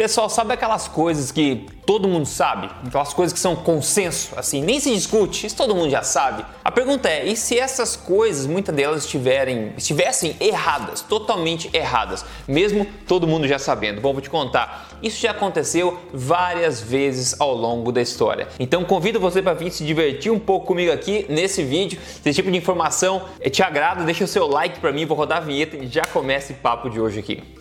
Pessoal, sabe aquelas coisas que todo mundo sabe? Aquelas coisas que são consenso, assim, nem se discute, isso todo mundo já sabe. A pergunta é: e se essas coisas, muitas delas estiverem, estivessem erradas, totalmente erradas, mesmo todo mundo já sabendo? Bom, vou te contar. Isso já aconteceu várias vezes ao longo da história. Então convido você para vir se divertir um pouco comigo aqui nesse vídeo. Se esse tipo de informação te agrada, deixa o seu like para mim, vou rodar a vinheta e já começa o papo de hoje aqui.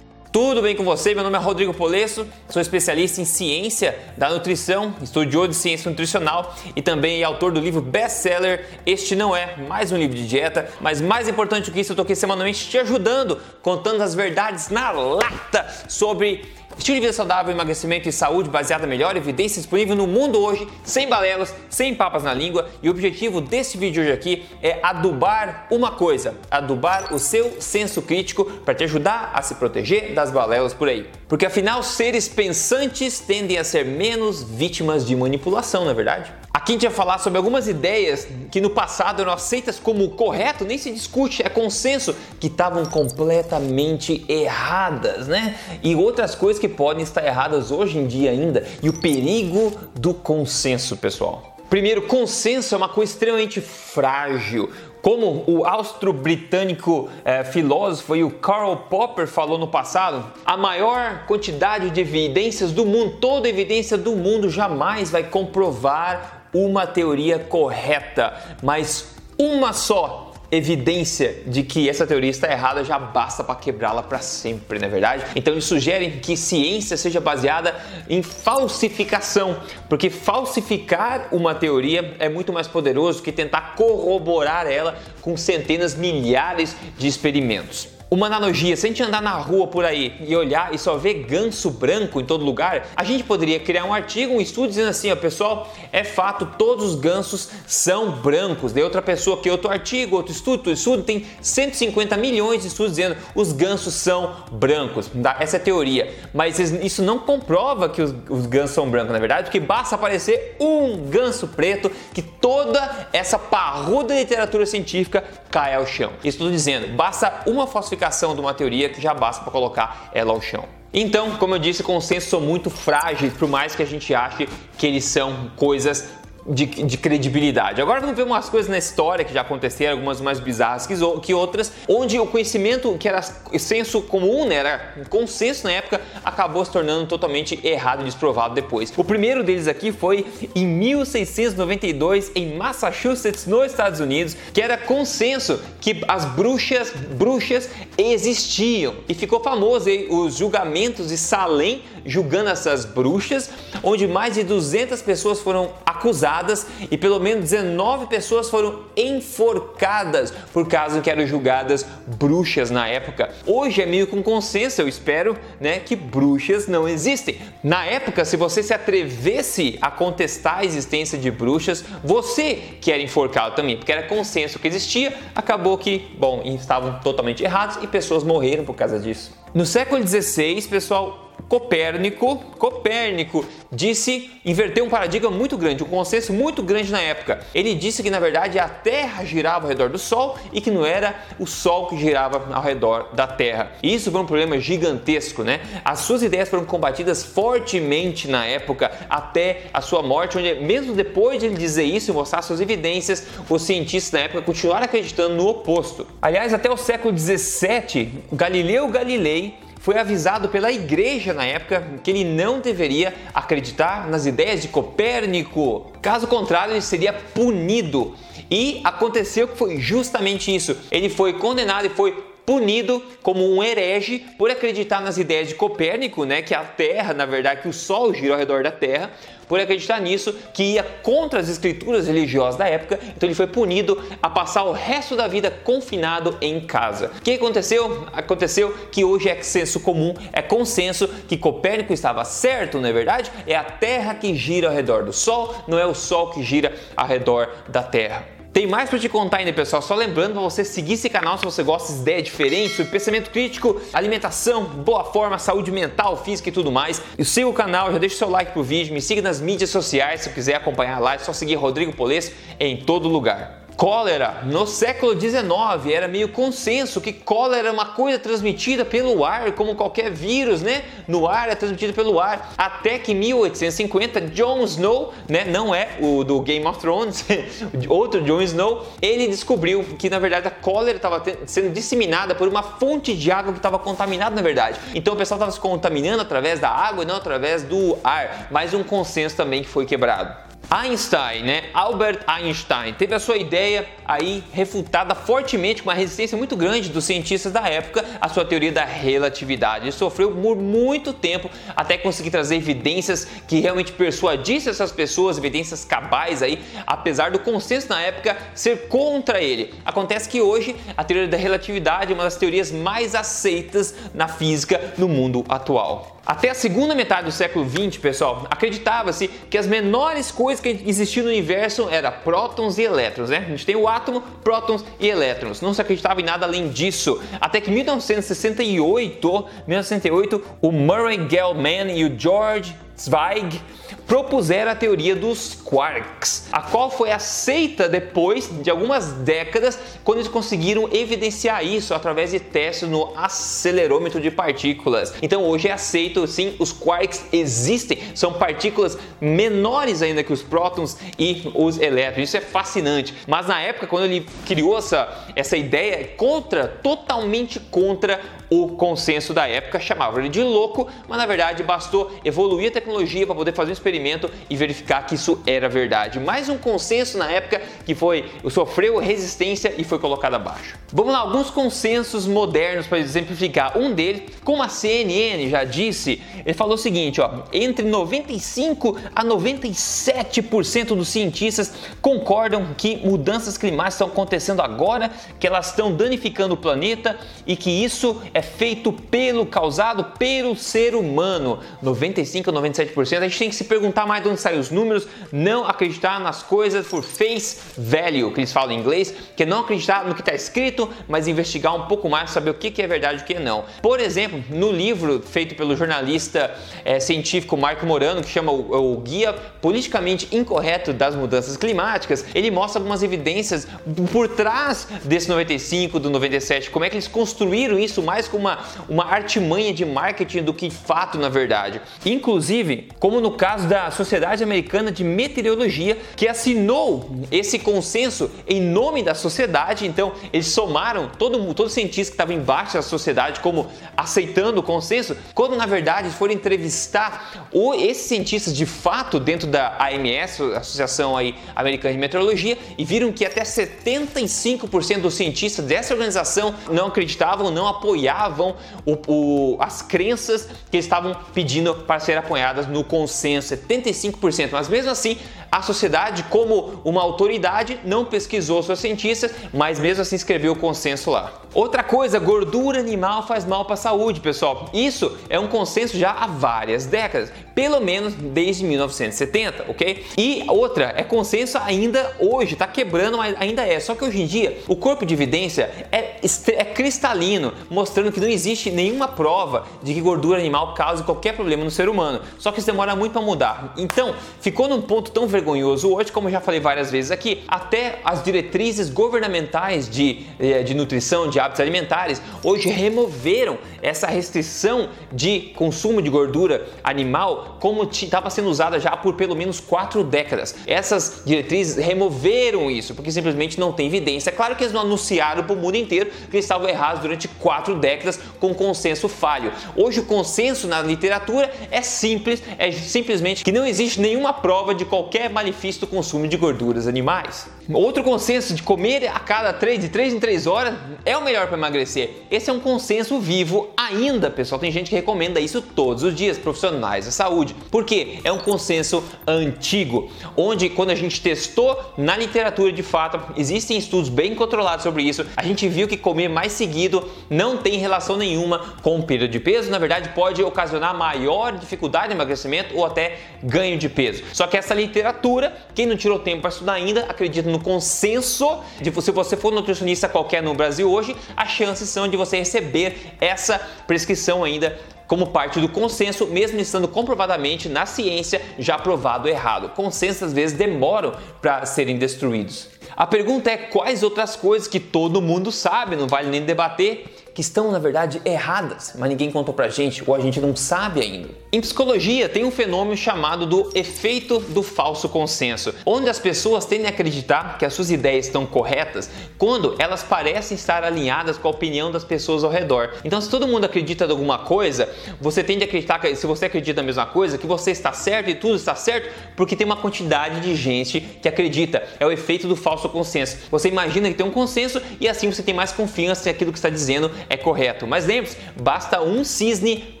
Tudo bem com você? Meu nome é Rodrigo Polesso, sou especialista em ciência da nutrição, estudioso de ciência nutricional e também autor do livro best-seller Este Não É, mais um livro de dieta, mas mais importante do que isso, eu estou aqui semanalmente te ajudando, contando as verdades na lata sobre Estilo de vida saudável, emagrecimento e saúde baseada em melhor evidência disponível no mundo hoje, sem balelas, sem papas na língua. E o objetivo desse vídeo hoje aqui é adubar uma coisa, adubar o seu senso crítico para te ajudar a se proteger das balelas por aí. Porque afinal, seres pensantes tendem a ser menos vítimas de manipulação, não é verdade? Aqui a gente vai falar sobre algumas ideias que no passado eram aceitas como correto, nem se discute, é consenso, que estavam completamente erradas, né? E outras coisas que podem estar erradas hoje em dia ainda. E o perigo do consenso, pessoal. Primeiro, consenso é uma coisa extremamente frágil. Como o austro-britânico é, filósofo e o Karl Popper falou no passado, a maior quantidade de evidências do mundo, toda evidência do mundo jamais vai comprovar uma teoria correta, mas uma só evidência de que essa teoria está errada já basta para quebrá-la para sempre, não é verdade? Então eles sugerem que ciência seja baseada em falsificação, porque falsificar uma teoria é muito mais poderoso que tentar corroborar ela com centenas, milhares de experimentos. Uma analogia, se a gente andar na rua por aí e olhar e só ver ganso branco em todo lugar, a gente poderia criar um artigo, um estudo dizendo assim, ó, pessoal, é fato, todos os gansos são brancos. De outra pessoa que outro artigo, outro estudo, outro estudo, tem 150 milhões de estudos dizendo os gansos são brancos. Essa é a teoria. Mas isso não comprova que os, os gansos são brancos, na verdade, porque basta aparecer um ganso preto que toda essa parruda literatura científica cai ao chão. Isso estou dizendo, basta uma falsificação falsificação de uma teoria que já basta para colocar ela ao chão. Então, como eu disse, consensos são muito frágeis, por mais que a gente ache que eles são coisas de, de, credibilidade. Agora vamos ver umas coisas na história que já aconteceram, algumas mais bizarras que, que outras, onde o conhecimento que era senso comum, né, era consenso na época, acabou se tornando totalmente errado e desprovado depois. O primeiro deles aqui foi em 1692 em Massachusetts, nos Estados Unidos, que era consenso que as bruxas, bruxas existiam e ficou famoso aí, os julgamentos de Salem julgando essas bruxas, onde mais de 200 pessoas foram acusadas e pelo menos 19 pessoas foram enforcadas por causa que eram julgadas bruxas na época. Hoje é meio com consenso, eu espero, né, que bruxas não existem. Na época, se você se atrevesse a contestar a existência de bruxas, você que era enforcado também, porque era consenso que existia, acabou que, bom, estavam totalmente errados e pessoas morreram por causa disso. No século XVI, pessoal, Copérnico, Copérnico disse inverter um paradigma muito grande, um consenso muito grande na época. Ele disse que na verdade a Terra girava ao redor do Sol e que não era o Sol que girava ao redor da Terra. Isso foi um problema gigantesco, né? As suas ideias foram combatidas fortemente na época até a sua morte, onde mesmo depois de ele dizer isso e mostrar suas evidências, os cientistas na época continuaram acreditando no oposto. Aliás, até o século 17, Galileu Galilei foi avisado pela igreja na época que ele não deveria acreditar nas ideias de Copérnico. Caso contrário, ele seria punido. E aconteceu que foi justamente isso. Ele foi condenado e foi punido como um herege por acreditar nas ideias de Copérnico, né, que a Terra, na verdade, que o Sol gira ao redor da Terra, por acreditar nisso, que ia contra as escrituras religiosas da época, então ele foi punido a passar o resto da vida confinado em casa. O que aconteceu? Aconteceu que hoje é senso comum, é consenso que Copérnico estava certo, não é verdade? É a Terra que gira ao redor do Sol, não é o Sol que gira ao redor da Terra. Tem mais para te contar ainda, pessoal. Só lembrando para você seguir esse canal se você gosta de ideias diferentes sobre pensamento crítico, alimentação, boa forma, saúde mental, física e tudo mais. E siga o canal, já deixa o seu like pro vídeo, me siga nas mídias sociais se quiser acompanhar lá, é só seguir Rodrigo Polesso em todo lugar. Cólera. No século XIX era meio consenso que cólera é uma coisa transmitida pelo ar, como qualquer vírus, né? No ar é transmitido pelo ar. Até que em 1850, Jon Snow, né? Não é o do Game of Thrones, outro Jon Snow, ele descobriu que na verdade a cólera estava sendo disseminada por uma fonte de água que estava contaminada, na verdade. Então o pessoal estava se contaminando através da água e não através do ar. Mas um consenso também que foi quebrado. Einstein, né? Albert Einstein, teve a sua ideia aí refutada fortemente com uma resistência muito grande dos cientistas da época à sua teoria da relatividade. Ele sofreu por muito tempo até conseguir trazer evidências que realmente persuadissem essas pessoas, evidências cabais aí, apesar do consenso na época ser contra ele. Acontece que hoje a teoria da relatividade é uma das teorias mais aceitas na física no mundo atual. Até a segunda metade do século XX, pessoal, acreditava-se que as menores coisas que existiam no universo eram prótons e elétrons, né? A gente tem o átomo, prótons e elétrons. Não se acreditava em nada além disso. Até que em 1968, 1968, o Murray Gell-Mann e o George Zweig propuseram a teoria dos quarks, a qual foi aceita depois de algumas décadas, quando eles conseguiram evidenciar isso através de testes no acelerômetro de partículas. Então hoje é aceito sim, os quarks existem, são partículas menores ainda que os prótons e os elétrons. Isso é fascinante. Mas na época, quando ele criou essa, essa ideia, contra, totalmente contra o consenso da época, chamava ele de louco, mas na verdade bastou evoluir a tecnologia para poder fazer um experimento e verificar que isso era verdade. Mais um consenso na época que foi sofreu resistência e foi colocado abaixo. Vamos lá, alguns consensos modernos para exemplificar. Um deles, como a CNN já disse, ele falou o seguinte, ó, entre 95 a 97% dos cientistas concordam que mudanças climáticas estão acontecendo agora, que elas estão danificando o planeta e que isso é feito pelo causado pelo ser humano. 95 a 97%. A gente tem que se perguntar mais de onde saem os números, não acreditar nas coisas por face value, que eles falam em inglês, que é não acreditar no que está escrito, mas investigar um pouco mais, saber o que é verdade e o que não. Por exemplo, no livro feito pelo jornalista é, científico Marco Morano, que chama o, o Guia Politicamente Incorreto das Mudanças Climáticas, ele mostra algumas evidências por trás desse 95, do 97, como é que eles construíram isso mais mais como uma, uma artimanha de marketing do que fato na verdade. Inclusive, como no caso da Sociedade Americana de Meteorologia, que assinou esse consenso em nome da sociedade, então eles somaram todo, todo cientista que estava embaixo da sociedade como aceitando o consenso, quando na verdade foram entrevistar o, esses cientistas de fato dentro da AMS, Associação aí Americana de Meteorologia, e viram que até 75% dos cientistas dessa organização não acreditavam, não apoiavam apoiavam o, o, as crenças que estavam pedindo para serem apoiadas no consenso, 75%. Mas mesmo assim, a sociedade, como uma autoridade, não pesquisou seus cientistas, mas mesmo assim escreveu o consenso lá. Outra coisa, gordura animal faz mal para a saúde, pessoal. Isso é um consenso já há várias décadas, pelo menos desde 1970, ok? E outra, é consenso ainda hoje, está quebrando, mas ainda é. Só que hoje em dia, o corpo de evidência é, é cristalino, mostrando que não existe nenhuma prova de que gordura animal cause qualquer problema no ser humano. Só que isso demora muito para mudar. Então, ficou num ponto tão vergonhoso hoje, como eu já falei várias vezes aqui, até as diretrizes governamentais de, eh, de nutrição, de hábitos alimentares, hoje removeram essa restrição de consumo de gordura animal como estava sendo usada já por pelo menos quatro décadas. Essas diretrizes removeram isso, porque simplesmente não tem evidência. Claro que eles não anunciaram para o mundo inteiro que eles estavam errados durante quatro décadas com consenso falho. Hoje o consenso na literatura é simples, é simplesmente que não existe nenhuma prova de qualquer malefício do consumo de gorduras animais. Outro consenso de comer a cada 3 de 3 em 3 horas é o melhor para emagrecer. Esse é um consenso vivo ainda, pessoal. Tem gente que recomenda isso todos os dias, profissionais da saúde. Porque é um consenso antigo, onde quando a gente testou na literatura de fato, existem estudos bem controlados sobre isso. A gente viu que comer mais seguido não tem relação nenhuma com perda de peso, na verdade pode ocasionar maior dificuldade de emagrecimento ou até ganho de peso. Só que essa literatura, quem não tirou tempo para estudar ainda, acredita no no consenso de se você for nutricionista qualquer no Brasil hoje, as chances são de você receber essa prescrição ainda como parte do consenso, mesmo estando comprovadamente na ciência já provado errado. Consensos às vezes demoram para serem destruídos. A pergunta é quais outras coisas que todo mundo sabe, não vale nem debater, que estão na verdade erradas, mas ninguém contou pra gente ou a gente não sabe ainda. Em psicologia tem um fenômeno chamado do efeito do falso consenso, onde as pessoas tendem a acreditar que as suas ideias estão corretas quando elas parecem estar alinhadas com a opinião das pessoas ao redor. Então, se todo mundo acredita em alguma coisa, você tende a acreditar que se você acredita na mesma coisa, que você está certo e tudo está certo, porque tem uma quantidade de gente que acredita. É o efeito do falso consenso. Você imagina que tem um consenso e assim você tem mais confiança em aquilo que está dizendo é correto. Mas lembre-se, basta um cisne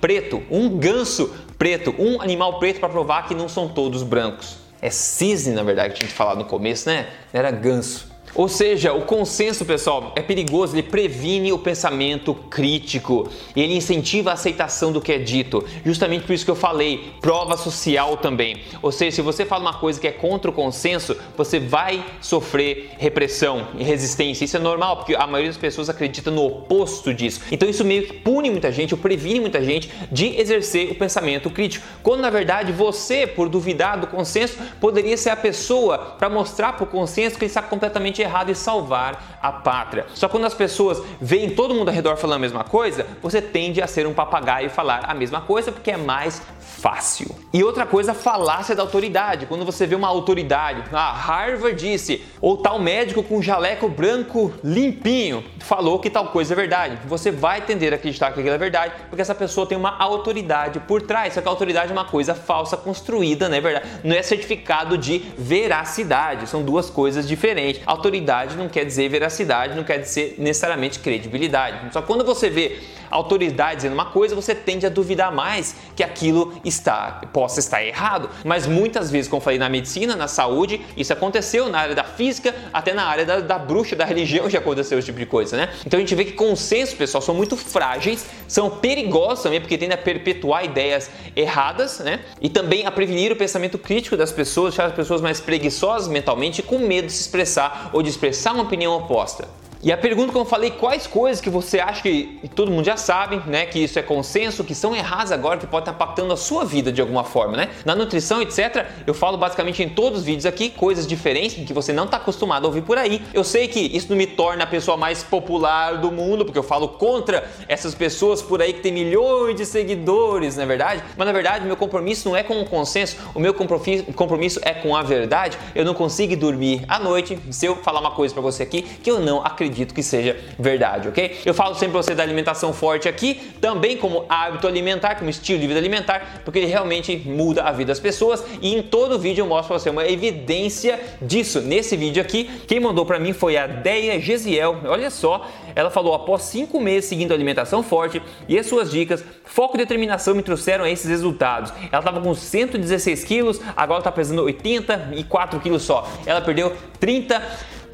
preto, um ganso preto, um animal preto para provar que não são todos brancos. É cisne, na verdade, que tinha que falar no começo, né? Não era ganso. Ou seja, o consenso, pessoal, é perigoso, ele previne o pensamento crítico, ele incentiva a aceitação do que é dito. Justamente por isso que eu falei, prova social também. Ou seja, se você fala uma coisa que é contra o consenso, você vai sofrer repressão e resistência. Isso é normal, porque a maioria das pessoas acredita no oposto disso. Então isso meio que pune muita gente, ou previne muita gente de exercer o pensamento crítico. Quando na verdade você, por duvidar do consenso, poderia ser a pessoa para mostrar para o consenso que ele está completamente errado e salvar a pátria. Só quando as pessoas veem todo mundo ao redor falando a mesma coisa, você tende a ser um papagaio e falar a mesma coisa porque é mais fácil. E outra coisa, falácia da autoridade. Quando você vê uma autoridade, a ah, Harvard disse, ou tal médico com jaleco branco limpinho falou que tal coisa é verdade. Você vai tender a acreditar que aquilo é verdade, porque essa pessoa tem uma autoridade por trás. Só que a autoridade é uma coisa falsa construída, não é verdade? Não é certificado de veracidade. São duas coisas diferentes. Autoridade não quer dizer veracidade, não quer dizer necessariamente credibilidade. Só quando você vê autoridade dizendo uma coisa, você tende a duvidar mais que aquilo está possa estar errado. Mas muitas vezes, como falei na medicina, na saúde, isso aconteceu na área da física, até na área da, da bruxa, da religião já aconteceu esse tipo de coisa, né? Então a gente vê que consensos, pessoal, são muito frágeis, são perigosos também, porque tendem a perpetuar ideias erradas, né? E também a prevenir o pensamento crítico das pessoas, deixar as pessoas mais preguiçosas mentalmente com medo de se expressar ou de expressar uma opinião oposta. E a pergunta, como eu falei, quais coisas que você acha que todo mundo já sabe, né? Que isso é consenso, que são erradas agora, que pode estar impactando a sua vida de alguma forma, né? Na nutrição, etc., eu falo basicamente em todos os vídeos aqui coisas diferentes que você não está acostumado a ouvir por aí. Eu sei que isso não me torna a pessoa mais popular do mundo, porque eu falo contra essas pessoas por aí que tem milhões de seguidores, não é verdade? Mas na verdade, meu compromisso não é com o consenso, o meu compromisso é com a verdade. Eu não consigo dormir à noite se eu falar uma coisa para você aqui que eu não acredito acredito que seja verdade, ok? Eu falo sempre pra você da alimentação forte aqui, também como hábito alimentar, como estilo de vida alimentar, porque ele realmente muda a vida das pessoas e em todo vídeo eu mostro pra você uma evidência disso. Nesse vídeo aqui, quem mandou para mim foi a Deia Gesiel, olha só, ela falou após cinco meses seguindo a alimentação forte e as suas dicas, foco e determinação me trouxeram esses resultados. Ela estava com 116 quilos, agora está pesando 84 quilos só. Ela perdeu 30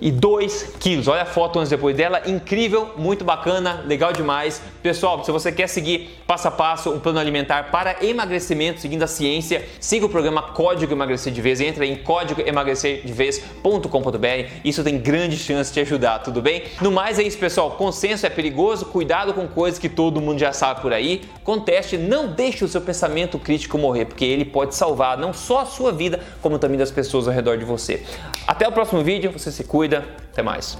e 2 quilos. Olha a foto antes e depois dela, incrível, muito bacana, legal demais. Pessoal, se você quer seguir passo a passo um plano alimentar para emagrecimento seguindo a ciência, siga o programa Código Emagrecer de Vez, entra em códigoemagrecerdevez.com.br. Isso tem grande chance de te ajudar, tudo bem? No mais é isso, pessoal. Consenso é perigoso, cuidado com coisas que todo mundo já sabe por aí. Conteste, não deixe o seu pensamento crítico morrer, porque ele pode salvar não só a sua vida, como também das pessoas ao redor de você. Até o próximo vídeo, você se cuida cuida. Até mais.